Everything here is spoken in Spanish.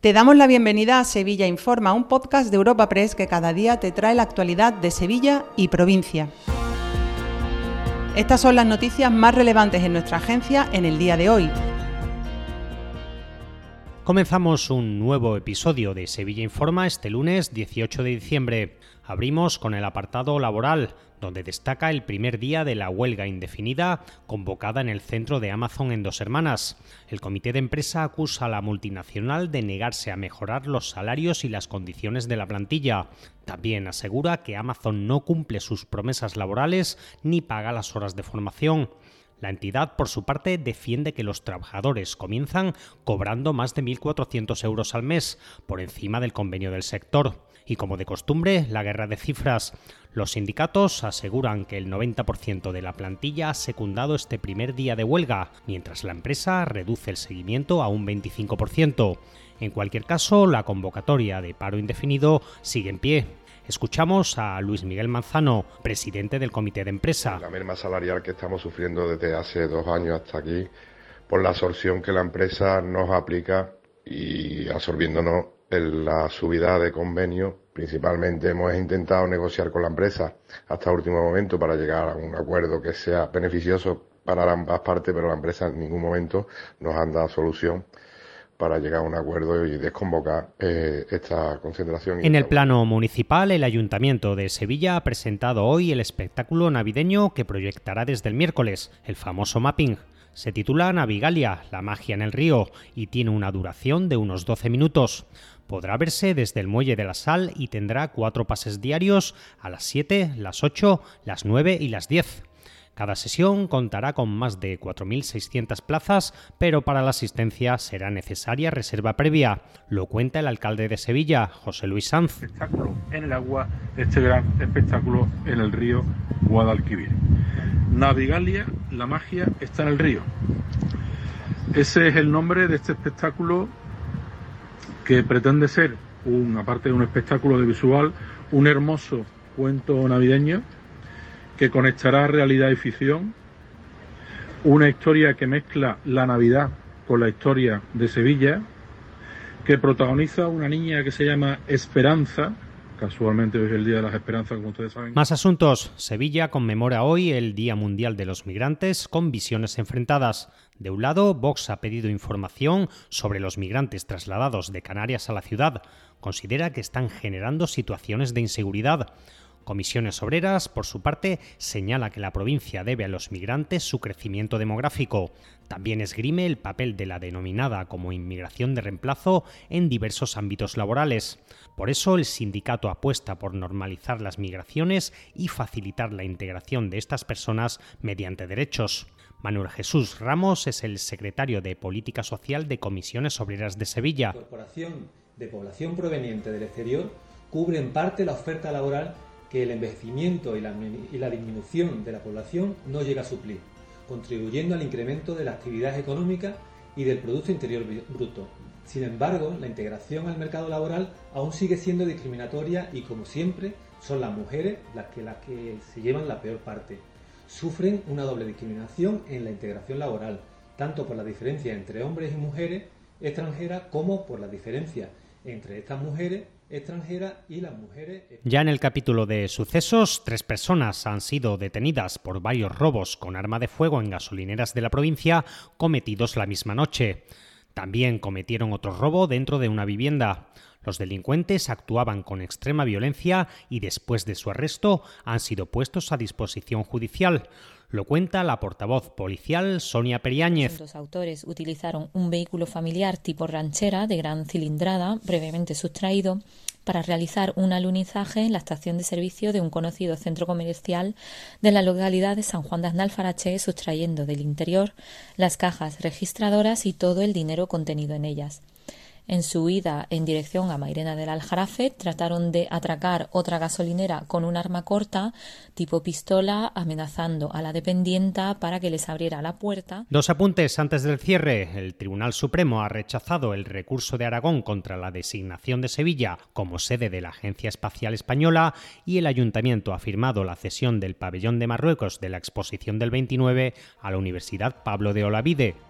Te damos la bienvenida a Sevilla Informa, un podcast de Europa Press que cada día te trae la actualidad de Sevilla y provincia. Estas son las noticias más relevantes en nuestra agencia en el día de hoy. Comenzamos un nuevo episodio de Sevilla Informa este lunes 18 de diciembre. Abrimos con el apartado laboral, donde destaca el primer día de la huelga indefinida convocada en el centro de Amazon en Dos Hermanas. El comité de empresa acusa a la multinacional de negarse a mejorar los salarios y las condiciones de la plantilla. También asegura que Amazon no cumple sus promesas laborales ni paga las horas de formación. La entidad, por su parte, defiende que los trabajadores comienzan cobrando más de 1.400 euros al mes, por encima del convenio del sector. Y como de costumbre, la guerra de cifras. Los sindicatos aseguran que el 90% de la plantilla ha secundado este primer día de huelga, mientras la empresa reduce el seguimiento a un 25%. En cualquier caso, la convocatoria de paro indefinido sigue en pie. Escuchamos a Luis Miguel Manzano, presidente del comité de empresa. La merma salarial que estamos sufriendo desde hace dos años hasta aquí, por la absorción que la empresa nos aplica y absorbiéndonos en la subida de convenio. Principalmente hemos intentado negociar con la empresa hasta último momento para llegar a un acuerdo que sea beneficioso para ambas partes, pero la empresa en ningún momento nos ha dado solución para llegar a un acuerdo y desconvocar eh, esta concentración. En el plano municipal, el Ayuntamiento de Sevilla ha presentado hoy el espectáculo navideño que proyectará desde el miércoles, el famoso mapping. Se titula Navigalia, la magia en el río, y tiene una duración de unos 12 minutos. Podrá verse desde el Muelle de la Sal y tendrá cuatro pases diarios a las 7, las 8, las 9 y las 10. Cada sesión contará con más de 4.600 plazas, pero para la asistencia será necesaria reserva previa. Lo cuenta el alcalde de Sevilla, José Luis Sanz. Espectáculo en el agua, este gran espectáculo en el río Guadalquivir. Navigalia, la magia está en el río. Ese es el nombre de este espectáculo que pretende ser, un, aparte de un espectáculo de visual, un hermoso cuento navideño que conectará realidad y ficción, una historia que mezcla la Navidad con la historia de Sevilla, que protagoniza una niña que se llama Esperanza, casualmente hoy es el Día de las Esperanzas, como ustedes saben. Más asuntos. Sevilla conmemora hoy el Día Mundial de los Migrantes con visiones enfrentadas. De un lado, Vox ha pedido información sobre los migrantes trasladados de Canarias a la ciudad. Considera que están generando situaciones de inseguridad. Comisiones Obreras, por su parte, señala que la provincia debe a los migrantes su crecimiento demográfico. También esgrime el papel de la denominada como inmigración de reemplazo en diversos ámbitos laborales. Por eso el sindicato apuesta por normalizar las migraciones y facilitar la integración de estas personas mediante derechos. Manuel Jesús Ramos es el secretario de Política Social de Comisiones Obreras de Sevilla. La incorporación de población proveniente del exterior cubre en parte la oferta laboral que el envejecimiento y la, disminución de la población no llega a suplir, contribuyendo al incremento de la actividad económica y del Producto Interior Bruto. Sin embargo, la integración al mercado laboral aún sigue siendo discriminatoria y, como siempre, son las mujeres las que, las que se llevan la peor parte. Sufren una doble discriminación en la integración laboral, tanto por la diferencia entre hombres y mujeres extranjeras como por la diferencia entre estas mujeres Ya en el capítulo de sucesos, tres personas han sido detenidas por varios robos con arma de fuego en gasolineras de la provincia cometidos la misma noche. También cometieron otro robo dentro de una vivienda. Los delincuentes actuaban con extrema violencia y después de su arresto han sido puestos a disposición judicial. Lo cuenta la portavoz policial Sonia Periáñez. Los autores utilizaron un vehículo familiar tipo ranchera de gran cilindrada, brevemente sustraído, para realizar un alunizaje en la estación de servicio de un conocido centro comercial de la localidad de San Juan de Aznalfarache, sustrayendo del interior las cajas registradoras y todo el dinero contenido en ellas. En su huida en dirección a Mairena del Aljarafe, trataron de atracar otra gasolinera con un arma corta, tipo pistola, amenazando a la dependienta para que les abriera la puerta. Dos apuntes antes del cierre. El Tribunal Supremo ha rechazado el recurso de Aragón contra la designación de Sevilla como sede de la Agencia Espacial Española y el Ayuntamiento ha firmado la cesión del pabellón de Marruecos de la exposición del 29 a la Universidad Pablo de Olavide.